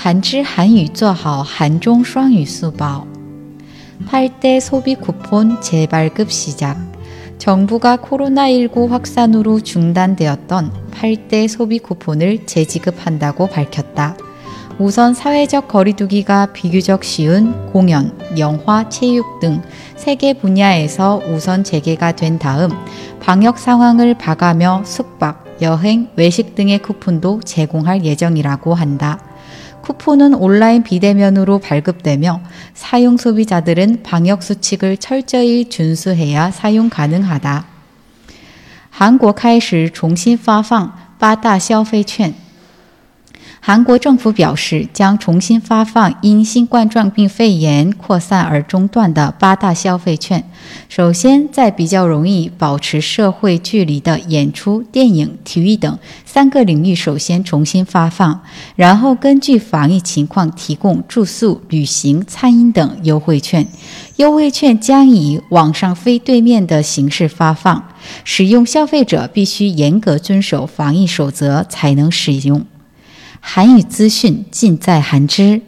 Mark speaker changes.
Speaker 1: 한지 한유 做好 한종 双语 수보 8대 소비 쿠폰 재발급 시작 정부가 코로나19 확산으로 중단되었던 8대 소비 쿠폰을 재지급한다고 밝혔다. 우선 사회적 거리두기가 비교적 쉬운 공연, 영화, 체육 등 세계 분야에서 우선 재개가 된 다음 방역 상황을 봐가며 숙박, 여행, 외식 등의 쿠폰도 제공할 예정이라고 한다. 쿠폰은 온라인 비대면으로 발급되며 사용 소비자들은 방역 수칙을 철저히 준수해야 사용 가능하다. 한국 开始重新发放八大消费券 韩国政府表示，将重新发放因新冠状病肺炎扩散而中断的八大消费券。首先，在比较容易保持社会距离的演出、电影、体育等三个领域，首先重新发放，然后根据防疫情况提供住宿、旅行、餐饮等优惠券。优惠券将以网上非对面的形式发放，使用消费者必须严格遵守防疫守则才能使用。韩语资讯尽在韩知。